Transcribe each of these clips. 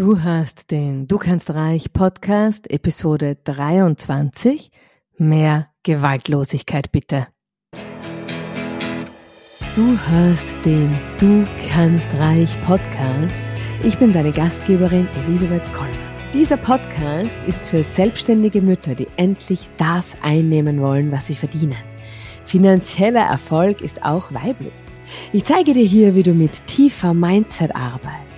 Du hast den Du kannst reich Podcast Episode 23. Mehr Gewaltlosigkeit bitte. Du hörst den Du kannst reich Podcast. Ich bin deine Gastgeberin Elisabeth Koller. Dieser Podcast ist für selbstständige Mütter, die endlich das einnehmen wollen, was sie verdienen. Finanzieller Erfolg ist auch weiblich. Ich zeige dir hier, wie du mit tiefer Mindset-Arbeit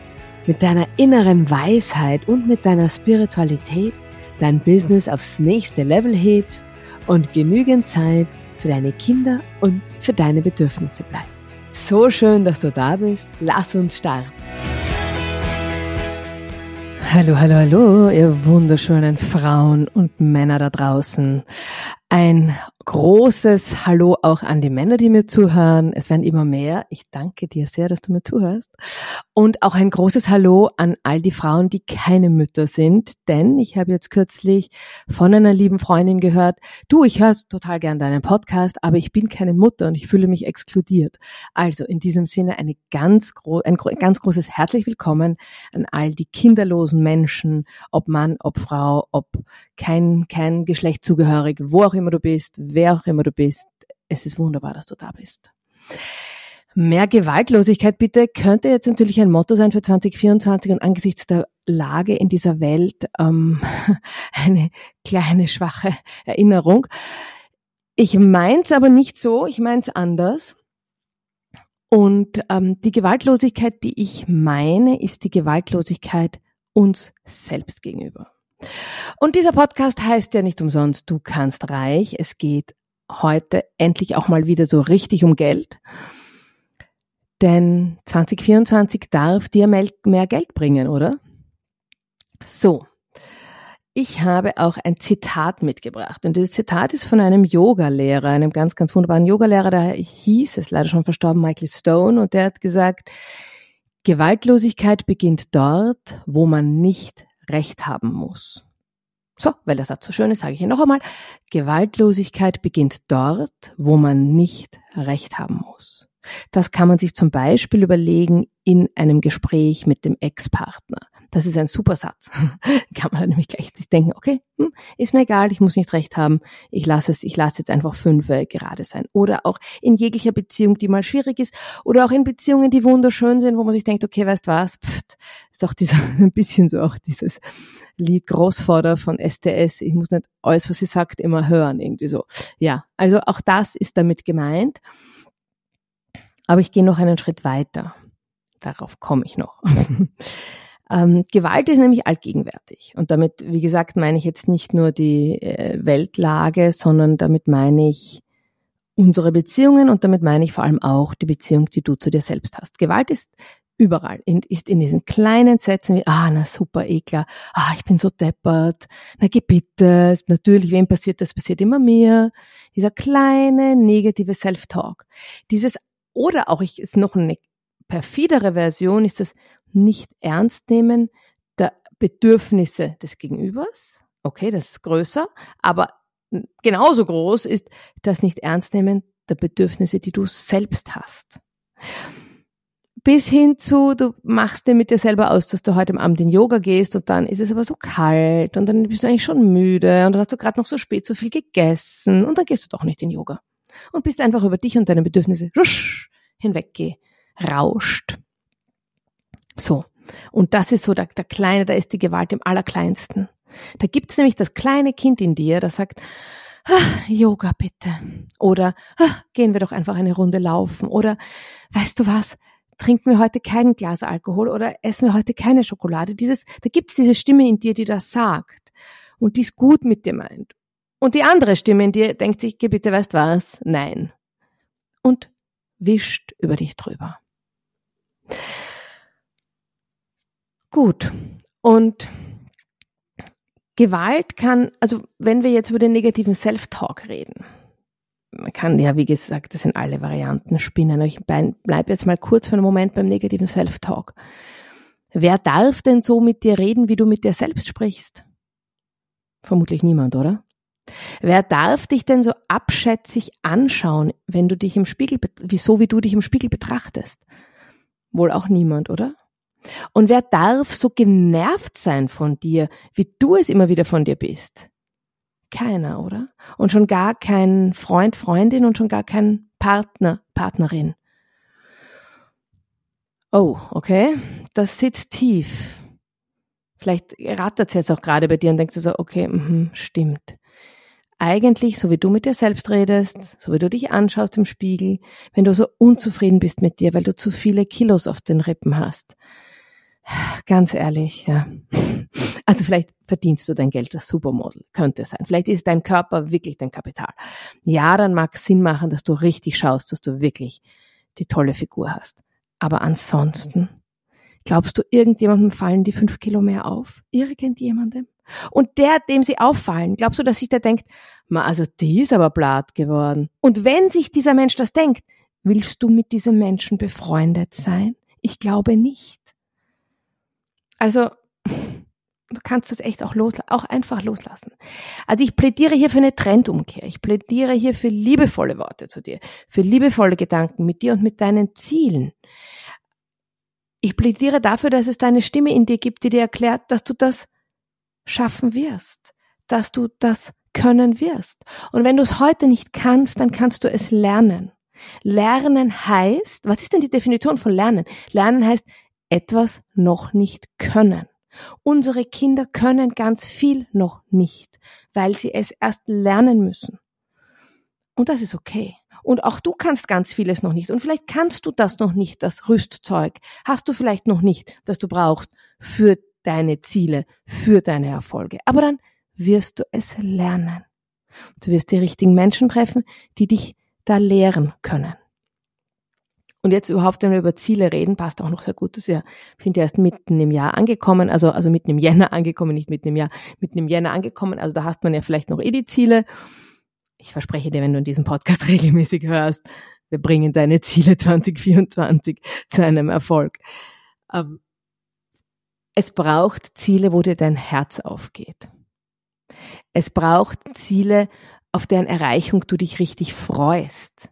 mit deiner inneren Weisheit und mit deiner Spiritualität dein Business aufs nächste Level hebst und genügend Zeit für deine Kinder und für deine Bedürfnisse bleibt. So schön, dass du da bist. Lass uns starten. Hallo, hallo, hallo, ihr wunderschönen Frauen und Männer da draußen. Ein großes Hallo auch an die Männer, die mir zuhören. Es werden immer mehr. Ich danke dir sehr, dass du mir zuhörst. Und auch ein großes Hallo an all die Frauen, die keine Mütter sind. Denn ich habe jetzt kürzlich von einer lieben Freundin gehört, du, ich höre total gern deinen Podcast, aber ich bin keine Mutter und ich fühle mich exkludiert. Also in diesem Sinne eine ganz ein ganz großes herzlich willkommen an all die kinderlosen Menschen, ob Mann, ob Frau, ob kein, kein Geschlecht zugehörig, wo auch immer du bist, wer auch immer du bist. Es ist wunderbar, dass du da bist. Mehr Gewaltlosigkeit bitte könnte jetzt natürlich ein Motto sein für 2024 und angesichts der Lage in dieser Welt ähm, eine kleine schwache Erinnerung. Ich meins aber nicht so, ich meins anders. Und ähm, die Gewaltlosigkeit, die ich meine, ist die Gewaltlosigkeit uns selbst gegenüber. Und dieser Podcast heißt ja nicht umsonst, du kannst reich. Es geht heute endlich auch mal wieder so richtig um Geld. Denn 2024 darf dir mehr Geld bringen, oder? So. Ich habe auch ein Zitat mitgebracht. Und dieses Zitat ist von einem Yogalehrer, einem ganz, ganz wunderbaren Yogalehrer, der hieß, ist leider schon verstorben, Michael Stone. Und der hat gesagt, Gewaltlosigkeit beginnt dort, wo man nicht Recht haben muss. So, weil der Satz so schön ist, sage ich ihn noch einmal. Gewaltlosigkeit beginnt dort, wo man nicht Recht haben muss. Das kann man sich zum Beispiel überlegen in einem Gespräch mit dem Ex-Partner. Das ist ein super Satz. kann man nämlich gleich sich denken, okay, hm, ist mir egal, ich muss nicht recht haben, ich lasse es, ich lasse jetzt einfach fünf gerade sein. Oder auch in jeglicher Beziehung, die mal schwierig ist, oder auch in Beziehungen, die wunderschön sind, wo man sich denkt, okay, weißt was, pft, ist auch dieser, ein bisschen so auch dieses Lied Großvater von STS, ich muss nicht alles, was sie sagt, immer hören, irgendwie so. Ja, also auch das ist damit gemeint. Aber ich gehe noch einen Schritt weiter. Darauf komme ich noch. Ähm, Gewalt ist nämlich allgegenwärtig. Und damit, wie gesagt, meine ich jetzt nicht nur die äh, Weltlage, sondern damit meine ich unsere Beziehungen und damit meine ich vor allem auch die Beziehung, die du zu dir selbst hast. Gewalt ist überall, in, ist in diesen kleinen Sätzen wie, ah, na super, eklar, ah, ich bin so deppert, na geh natürlich, wem passiert das, passiert immer mir. Dieser kleine negative Self-Talk. Dieses, oder auch, ich, ist noch eine perfidere Version, ist das, nicht ernst nehmen der Bedürfnisse des Gegenübers. Okay, das ist größer, aber genauso groß ist das nicht ernst nehmen der Bedürfnisse, die du selbst hast. Bis hin zu, du machst dir mit dir selber aus, dass du heute Abend in Yoga gehst und dann ist es aber so kalt und dann bist du eigentlich schon müde und dann hast du gerade noch so spät so viel gegessen und dann gehst du doch nicht in Yoga und bist einfach über dich und deine Bedürfnisse rusch hinweggerauscht. So. Und das ist so der, der Kleine, da ist die Gewalt im Allerkleinsten. Da gibt's nämlich das kleine Kind in dir, das sagt, ah, Yoga bitte. Oder ah, gehen wir doch einfach eine Runde laufen. Oder weißt du was? Trinken wir heute kein Glas Alkohol oder essen wir heute keine Schokolade. Dieses, da gibt's diese Stimme in dir, die das sagt. Und die ist gut mit dir meint. Und die andere Stimme in dir denkt sich, geh bitte, weißt was? Nein. Und wischt über dich drüber. Gut. Und Gewalt kann, also wenn wir jetzt über den negativen Self-Talk reden, man kann ja, wie gesagt, das sind alle Varianten spinnen. Ich bleibe jetzt mal kurz für einen Moment beim negativen Self-Talk. Wer darf denn so mit dir reden, wie du mit dir selbst sprichst? Vermutlich niemand, oder? Wer darf dich denn so abschätzig anschauen, wenn du dich im Spiegel, wieso wie du dich im Spiegel betrachtest? Wohl auch niemand, oder? Und wer darf so genervt sein von dir, wie du es immer wieder von dir bist? Keiner, oder? Und schon gar kein Freund, Freundin und schon gar kein Partner, Partnerin. Oh, okay. Das sitzt tief. Vielleicht rattert es jetzt auch gerade bei dir und denkst du so, okay, mh, stimmt. Eigentlich, so wie du mit dir selbst redest, so wie du dich anschaust im Spiegel, wenn du so unzufrieden bist mit dir, weil du zu viele Kilos auf den Rippen hast. Ganz ehrlich, ja. Also vielleicht verdienst du dein Geld als Supermodel, könnte sein. Vielleicht ist dein Körper wirklich dein Kapital. Ja, dann mag es Sinn machen, dass du richtig schaust, dass du wirklich die tolle Figur hast. Aber ansonsten, glaubst du, irgendjemandem fallen die fünf Kilo mehr auf? Irgendjemandem? Und der, dem sie auffallen, glaubst du, dass sich der denkt, ma, also die ist aber blatt geworden. Und wenn sich dieser Mensch das denkt, willst du mit diesem Menschen befreundet sein? Ich glaube nicht. Also, du kannst das echt auch loslassen, auch einfach loslassen. Also ich plädiere hier für eine Trendumkehr. Ich plädiere hier für liebevolle Worte zu dir, für liebevolle Gedanken mit dir und mit deinen Zielen. Ich plädiere dafür, dass es deine Stimme in dir gibt, die dir erklärt, dass du das schaffen wirst, dass du das können wirst. Und wenn du es heute nicht kannst, dann kannst du es lernen. Lernen heißt, was ist denn die Definition von Lernen? Lernen heißt etwas noch nicht können. Unsere Kinder können ganz viel noch nicht, weil sie es erst lernen müssen. Und das ist okay. Und auch du kannst ganz vieles noch nicht. Und vielleicht kannst du das noch nicht, das Rüstzeug. Hast du vielleicht noch nicht, das du brauchst für deine Ziele, für deine Erfolge. Aber dann wirst du es lernen. Du wirst die richtigen Menschen treffen, die dich da lehren können. Und jetzt überhaupt, wenn wir über Ziele reden, passt auch noch sehr gut, dass wir sind ja erst mitten im Jahr angekommen, also, also mitten im Jänner angekommen, nicht mitten im Jahr, mitten im Jänner angekommen. Also da hast man ja vielleicht noch eh die Ziele. Ich verspreche dir, wenn du in diesem Podcast regelmäßig hörst, wir bringen deine Ziele 2024 zu einem Erfolg. Ähm, es braucht Ziele, wo dir dein Herz aufgeht. Es braucht Ziele, auf deren Erreichung du dich richtig freust.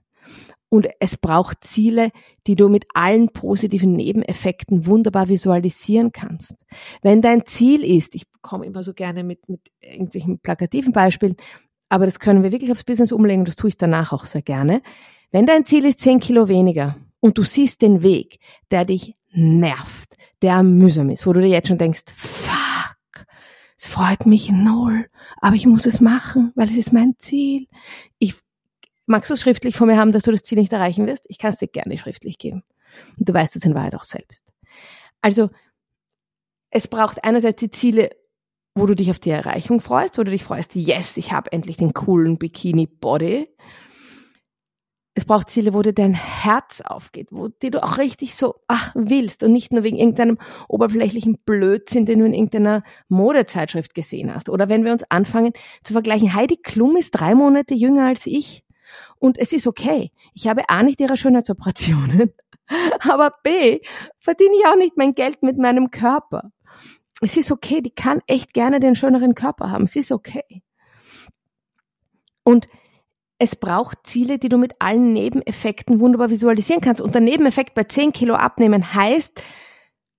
Und es braucht Ziele, die du mit allen positiven Nebeneffekten wunderbar visualisieren kannst. Wenn dein Ziel ist, ich komme immer so gerne mit, mit irgendwelchen plakativen Beispielen, aber das können wir wirklich aufs Business umlegen, das tue ich danach auch sehr gerne. Wenn dein Ziel ist 10 Kilo weniger und du siehst den Weg, der dich nervt, der mühsam ist, wo du dir jetzt schon denkst, fuck, es freut mich null, aber ich muss es machen, weil es ist mein Ziel. Ich Magst du es schriftlich von mir haben, dass du das Ziel nicht erreichen wirst? Ich kann es dir gerne schriftlich geben. Und du weißt es in Wahrheit auch selbst. Also, es braucht einerseits die Ziele, wo du dich auf die Erreichung freust, wo du dich freust, yes, ich habe endlich den coolen Bikini-Body. Es braucht Ziele, wo dir dein Herz aufgeht, wo die du auch richtig so ach, willst und nicht nur wegen irgendeinem oberflächlichen Blödsinn, den du in irgendeiner Modezeitschrift gesehen hast. Oder wenn wir uns anfangen zu vergleichen, Heidi Klum ist drei Monate jünger als ich. Und es ist okay. Ich habe A nicht ihre Schönheitsoperationen, aber B verdiene ich auch nicht mein Geld mit meinem Körper. Es ist okay, die kann echt gerne den schöneren Körper haben. Es ist okay. Und es braucht Ziele, die du mit allen Nebeneffekten wunderbar visualisieren kannst. Und der Nebeneffekt bei 10 Kilo abnehmen heißt,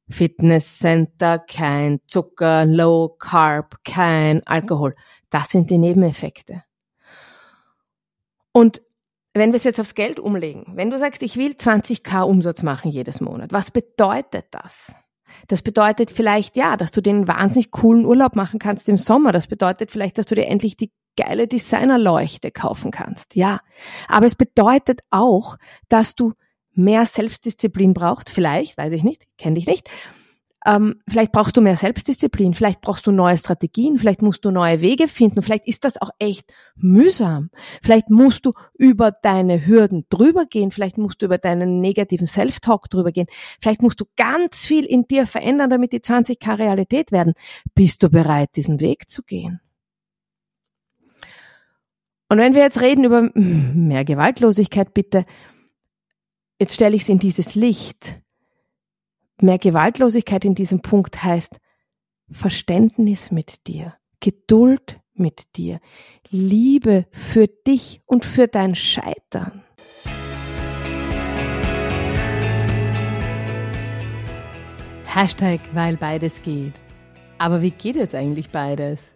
Fitnesscenter, kein Zucker, Low Carb, kein Alkohol. Das sind die Nebeneffekte. Und wenn wir es jetzt aufs Geld umlegen, wenn du sagst, ich will 20k Umsatz machen jedes Monat, was bedeutet das? Das bedeutet vielleicht, ja, dass du den wahnsinnig coolen Urlaub machen kannst im Sommer. Das bedeutet vielleicht, dass du dir endlich die geile Designerleuchte kaufen kannst. Ja. Aber es bedeutet auch, dass du mehr Selbstdisziplin brauchst. Vielleicht, weiß ich nicht, kenne dich nicht. Ähm, vielleicht brauchst du mehr Selbstdisziplin, vielleicht brauchst du neue Strategien, vielleicht musst du neue Wege finden, vielleicht ist das auch echt mühsam. Vielleicht musst du über deine Hürden drüber gehen, vielleicht musst du über deinen negativen Self-Talk drüber gehen, vielleicht musst du ganz viel in dir verändern, damit die 20k Realität werden. Bist du bereit, diesen Weg zu gehen? Und wenn wir jetzt reden über mehr Gewaltlosigkeit, bitte, jetzt stelle ich es in dieses Licht. Mehr Gewaltlosigkeit in diesem Punkt heißt Verständnis mit dir, Geduld mit dir, Liebe für dich und für dein Scheitern. Hashtag, weil beides geht. Aber wie geht jetzt eigentlich beides?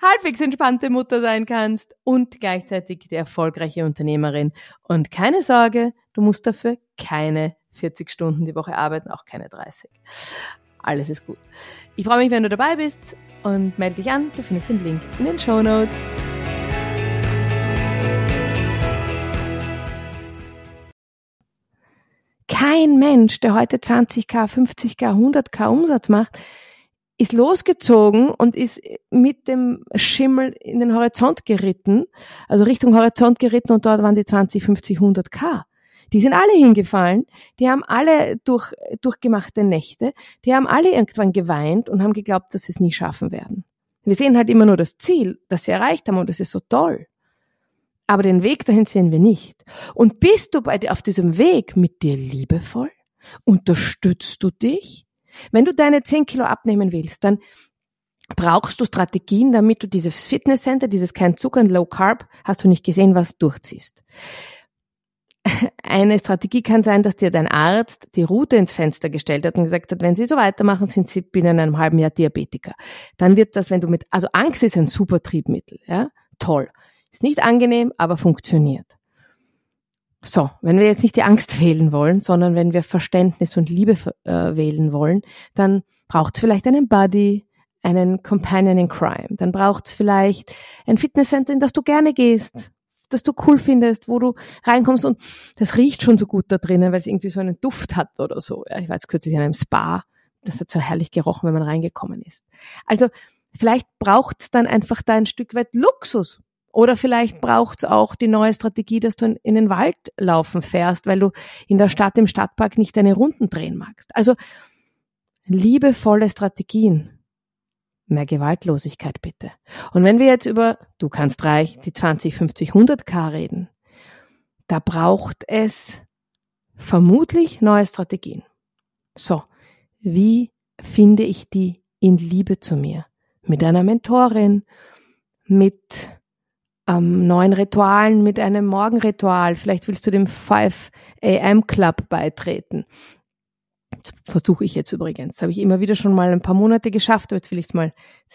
halbwegs entspannte Mutter sein kannst und gleichzeitig die erfolgreiche Unternehmerin. Und keine Sorge, du musst dafür keine 40 Stunden die Woche arbeiten, auch keine 30. Alles ist gut. Ich freue mich, wenn du dabei bist und melde dich an. Du findest den Link in den Show Notes. Kein Mensch, der heute 20k, 50k, 100k Umsatz macht, ist losgezogen und ist mit dem Schimmel in den Horizont geritten, also Richtung Horizont geritten und dort waren die 20, 50, 100 K. Die sind alle hingefallen, die haben alle durch, durchgemachte Nächte, die haben alle irgendwann geweint und haben geglaubt, dass sie es nie schaffen werden. Wir sehen halt immer nur das Ziel, das sie erreicht haben und das ist so toll. Aber den Weg dahin sehen wir nicht. Und bist du bei dir auf diesem Weg mit dir liebevoll? Unterstützt du dich? Wenn du deine 10 Kilo abnehmen willst, dann brauchst du Strategien, damit du dieses Fitnesscenter, dieses kein Zucker und Low Carb, hast du nicht gesehen, was durchziehst. Eine Strategie kann sein, dass dir dein Arzt die Route ins Fenster gestellt hat und gesagt hat, wenn Sie so weitermachen, sind Sie binnen einem halben Jahr Diabetiker. Dann wird das, wenn du mit, also Angst ist ein super Triebmittel, ja, toll. Ist nicht angenehm, aber funktioniert. So, wenn wir jetzt nicht die Angst wählen wollen, sondern wenn wir Verständnis und Liebe äh, wählen wollen, dann braucht es vielleicht einen Buddy, einen Companion in Crime. Dann braucht es vielleicht ein Fitnesscenter, in das du gerne gehst, das du cool findest, wo du reinkommst und das riecht schon so gut da drinnen, weil es irgendwie so einen Duft hat oder so. Ja, ich war jetzt kürzlich in einem Spa, das hat so herrlich gerochen, wenn man reingekommen ist. Also vielleicht braucht es dann einfach da ein Stück weit Luxus. Oder vielleicht braucht es auch die neue Strategie, dass du in den Wald laufen fährst, weil du in der Stadt im Stadtpark nicht deine Runden drehen magst. Also liebevolle Strategien. Mehr Gewaltlosigkeit bitte. Und wenn wir jetzt über du kannst reich die 20, 50, 100 K reden, da braucht es vermutlich neue Strategien. So, wie finde ich die in Liebe zu mir? Mit einer Mentorin, mit ähm, neuen Ritualen mit einem Morgenritual. Vielleicht willst du dem 5 AM Club beitreten. Versuche ich jetzt übrigens. Habe ich immer wieder schon mal ein paar Monate geschafft, aber jetzt will ich es mal,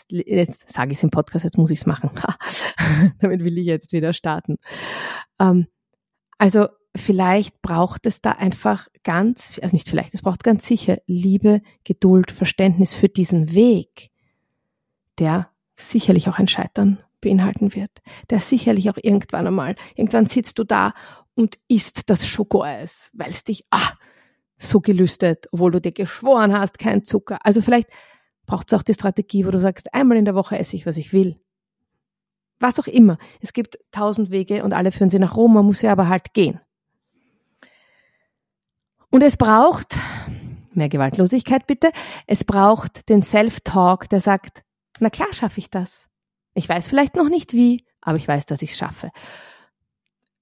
jetzt sage ich es im Podcast, jetzt muss ich es machen. Damit will ich jetzt wieder starten. Ähm, also vielleicht braucht es da einfach ganz, also nicht vielleicht, es braucht ganz sicher Liebe, Geduld, Verständnis für diesen Weg, der sicherlich auch ein Scheitern beinhalten wird, der sicherlich auch irgendwann einmal, irgendwann sitzt du da und isst das Schokoeis, weil es dich ah, so gelüstet, obwohl du dir geschworen hast, kein Zucker. Also vielleicht braucht es auch die Strategie, wo du sagst, einmal in der Woche esse ich, was ich will. Was auch immer. Es gibt tausend Wege und alle führen sie nach Rom, man muss ja aber halt gehen. Und es braucht, mehr Gewaltlosigkeit bitte, es braucht den Self-Talk, der sagt, na klar schaffe ich das. Ich weiß vielleicht noch nicht wie, aber ich weiß, dass ich es schaffe.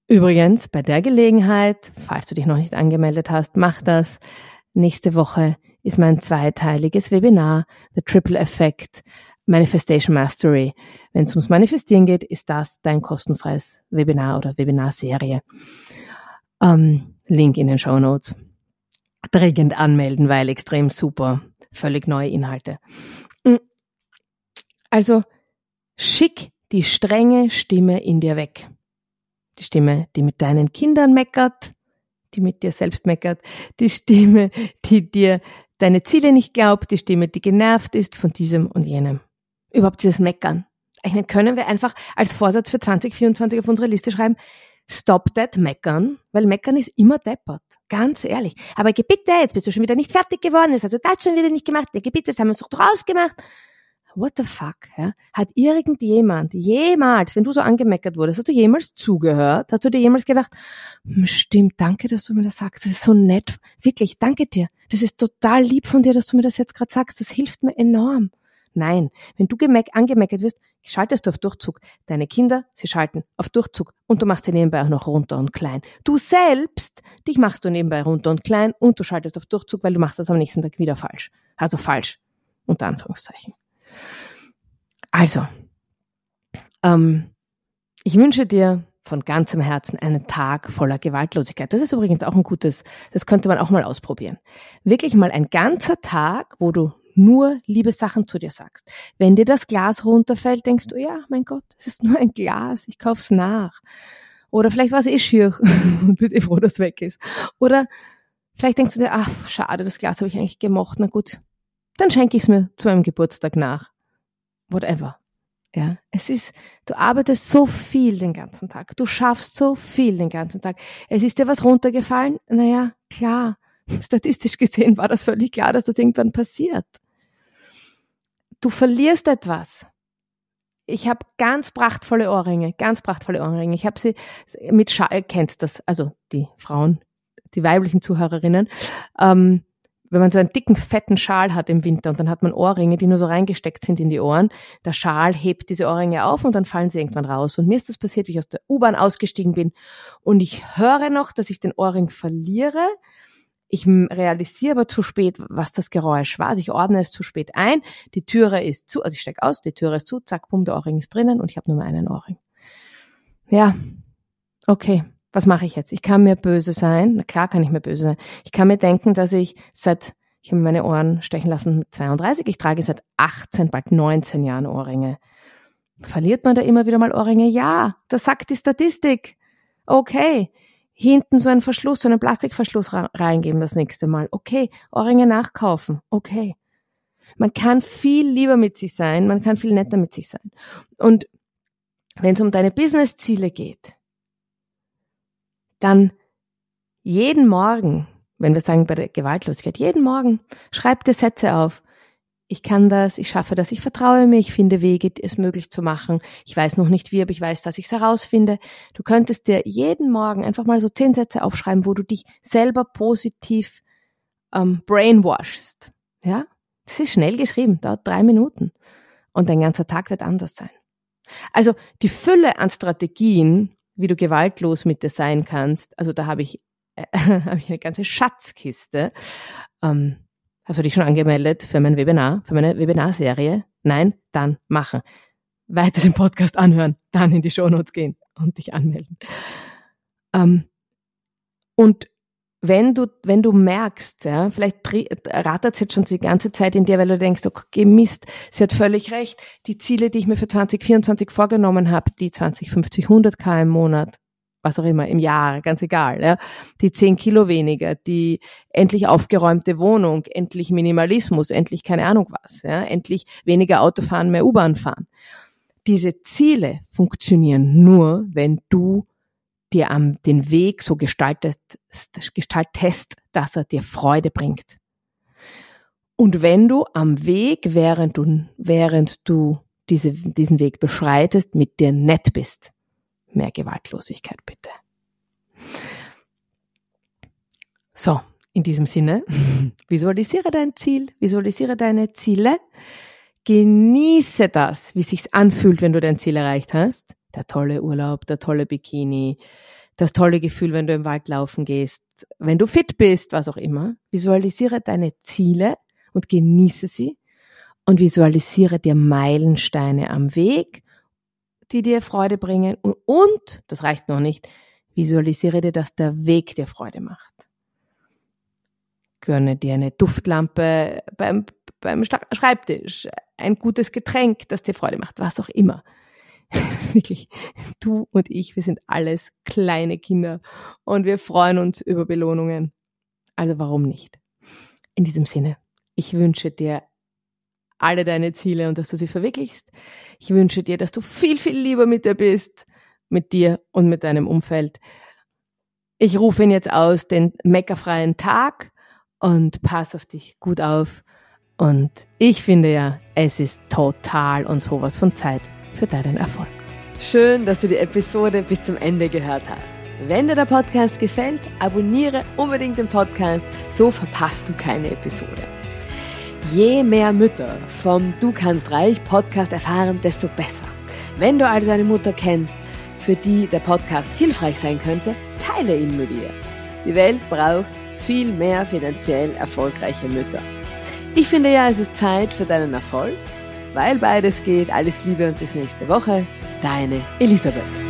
Übrigens, bei der Gelegenheit, falls du dich noch nicht angemeldet hast, mach das. Nächste Woche ist mein zweiteiliges Webinar, The Triple Effect Manifestation Mastery. Wenn es ums Manifestieren geht, ist das dein kostenfreies Webinar oder Webinarserie. Ähm, Link in den Show Notes. Dringend anmelden, weil extrem super. Völlig neue Inhalte. Also, Schick die strenge Stimme in dir weg. Die Stimme, die mit deinen Kindern meckert, die mit dir selbst meckert, die Stimme, die dir deine Ziele nicht glaubt, die Stimme, die genervt ist von diesem und jenem. Überhaupt dieses Meckern. Ich meine, können wir einfach als Vorsatz für 2024 auf unsere Liste schreiben, stop that meckern, weil meckern ist immer deppert. Ganz ehrlich. Aber Gebitte, jetzt bist du schon wieder nicht fertig geworden, jetzt hast du das schon wieder nicht gemacht, Gebitte, das haben wir so draus gemacht what the fuck, ja? Hat irgendjemand jemals, wenn du so angemeckert wurdest, hast du jemals zugehört? Hast du dir jemals gedacht, hm, stimmt, danke, dass du mir das sagst, das ist so nett, wirklich, danke dir. Das ist total lieb von dir, dass du mir das jetzt gerade sagst, das hilft mir enorm. Nein, wenn du angemeckert wirst, schaltest du auf Durchzug. Deine Kinder, sie schalten auf Durchzug und du machst sie nebenbei auch noch runter und klein. Du selbst, dich machst du nebenbei runter und klein und du schaltest auf Durchzug, weil du machst das am nächsten Tag wieder falsch. Also falsch, unter Anführungszeichen. Also, ähm, ich wünsche dir von ganzem Herzen einen Tag voller Gewaltlosigkeit. Das ist übrigens auch ein gutes, das könnte man auch mal ausprobieren. Wirklich mal ein ganzer Tag, wo du nur liebe Sachen zu dir sagst. Wenn dir das Glas runterfällt, denkst du, ja, mein Gott, es ist nur ein Glas, ich kauf's nach. Oder vielleicht war es eh schier und bist eh froh, dass es weg ist. Oder vielleicht denkst du dir, ach, schade, das Glas habe ich eigentlich gemocht. Na gut, dann schenke ich es mir zu meinem Geburtstag nach. Whatever. Ja, es ist, du arbeitest so viel den ganzen Tag. Du schaffst so viel den ganzen Tag. Es ist dir was runtergefallen? Naja, klar. Statistisch gesehen war das völlig klar, dass das irgendwann passiert. Du verlierst etwas. Ich habe ganz prachtvolle Ohrringe, ganz prachtvolle Ohrringe. Ich habe sie mit Schal, kennst das, also die Frauen, die weiblichen Zuhörerinnen. Ähm, wenn man so einen dicken, fetten Schal hat im Winter und dann hat man Ohrringe, die nur so reingesteckt sind in die Ohren, der Schal hebt diese Ohrringe auf und dann fallen sie irgendwann raus. Und mir ist das passiert, wie ich aus der U-Bahn ausgestiegen bin und ich höre noch, dass ich den Ohrring verliere. Ich realisiere aber zu spät, was das Geräusch war. Also ich ordne es zu spät ein. Die Türe ist zu, also ich steige aus, die Türe ist zu, zack, bumm, der Ohrring ist drinnen und ich habe nur mehr einen Ohrring. Ja, okay was mache ich jetzt? Ich kann mir böse sein. Na klar kann ich mir böse sein. Ich kann mir denken, dass ich seit, ich habe meine Ohren stechen lassen mit 32, ich trage seit 18, bald 19 Jahren Ohrringe. Verliert man da immer wieder mal Ohrringe? Ja, das sagt die Statistik. Okay. Hinten so einen Verschluss, so einen Plastikverschluss reingeben das nächste Mal. Okay. Ohrringe nachkaufen. Okay. Man kann viel lieber mit sich sein, man kann viel netter mit sich sein. Und wenn es um deine Business-Ziele geht, dann jeden Morgen, wenn wir sagen bei der Gewaltlosigkeit, jeden Morgen schreib dir Sätze auf. Ich kann das, ich schaffe das, ich vertraue mir, ich finde Wege, es möglich zu machen. Ich weiß noch nicht wie, aber ich weiß, dass ich es herausfinde. Du könntest dir jeden Morgen einfach mal so zehn Sätze aufschreiben, wo du dich selber positiv ähm, brainwashst. Ja, das ist schnell geschrieben, dauert drei Minuten. Und dein ganzer Tag wird anders sein. Also die Fülle an Strategien, wie du gewaltlos mit dir sein kannst. Also da habe ich, äh, hab ich eine ganze Schatzkiste. Ähm, hast du dich schon angemeldet für mein Webinar, für meine Webinarserie? Nein? Dann machen. Weiter den Podcast anhören, dann in die Shownotes gehen und dich anmelden. Ähm, und wenn du, wenn du merkst, ja, vielleicht rattert es jetzt schon die ganze Zeit in dir, weil du denkst, okay, Mist, sie hat völlig recht. Die Ziele, die ich mir für 2024 vorgenommen habe, die 20, 50, 100 K im Monat, was auch immer, im Jahr, ganz egal, ja, die 10 Kilo weniger, die endlich aufgeräumte Wohnung, endlich Minimalismus, endlich keine Ahnung was, ja, endlich weniger Auto fahren, mehr U-Bahn fahren. Diese Ziele funktionieren nur, wenn du dir am, den Weg so gestaltest, gestaltest, dass er dir Freude bringt. Und wenn du am Weg, während du, während du diese, diesen Weg beschreitest, mit dir nett bist, mehr Gewaltlosigkeit bitte. So, in diesem Sinne, visualisiere dein Ziel, visualisiere deine Ziele, genieße das, wie sich's anfühlt, wenn du dein Ziel erreicht hast der tolle Urlaub, der tolle Bikini, das tolle Gefühl, wenn du im Wald laufen gehst, wenn du fit bist, was auch immer. Visualisiere deine Ziele und genieße sie und visualisiere dir Meilensteine am Weg, die dir Freude bringen und, und das reicht noch nicht, visualisiere dir, dass der Weg dir Freude macht. Gönne dir eine Duftlampe beim, beim Schreibtisch, ein gutes Getränk, das dir Freude macht, was auch immer. wirklich, du und ich, wir sind alles kleine Kinder und wir freuen uns über Belohnungen. Also warum nicht? In diesem Sinne, ich wünsche dir alle deine Ziele und dass du sie verwirklichst. Ich wünsche dir, dass du viel, viel lieber mit dir bist, mit dir und mit deinem Umfeld. Ich rufe ihn jetzt aus, den meckerfreien Tag und pass auf dich gut auf. Und ich finde ja, es ist total und sowas von Zeit für deinen Erfolg. Schön, dass du die Episode bis zum Ende gehört hast. Wenn dir der Podcast gefällt, abonniere unbedingt den Podcast, so verpasst du keine Episode. Je mehr Mütter vom Du kannst reich Podcast erfahren, desto besser. Wenn du also eine Mutter kennst, für die der Podcast hilfreich sein könnte, teile ihn mit ihr. Die Welt braucht viel mehr finanziell erfolgreiche Mütter. Ich finde ja, es ist Zeit für deinen Erfolg, weil beides geht. Alles Liebe und bis nächste Woche. Deine Elisabeth.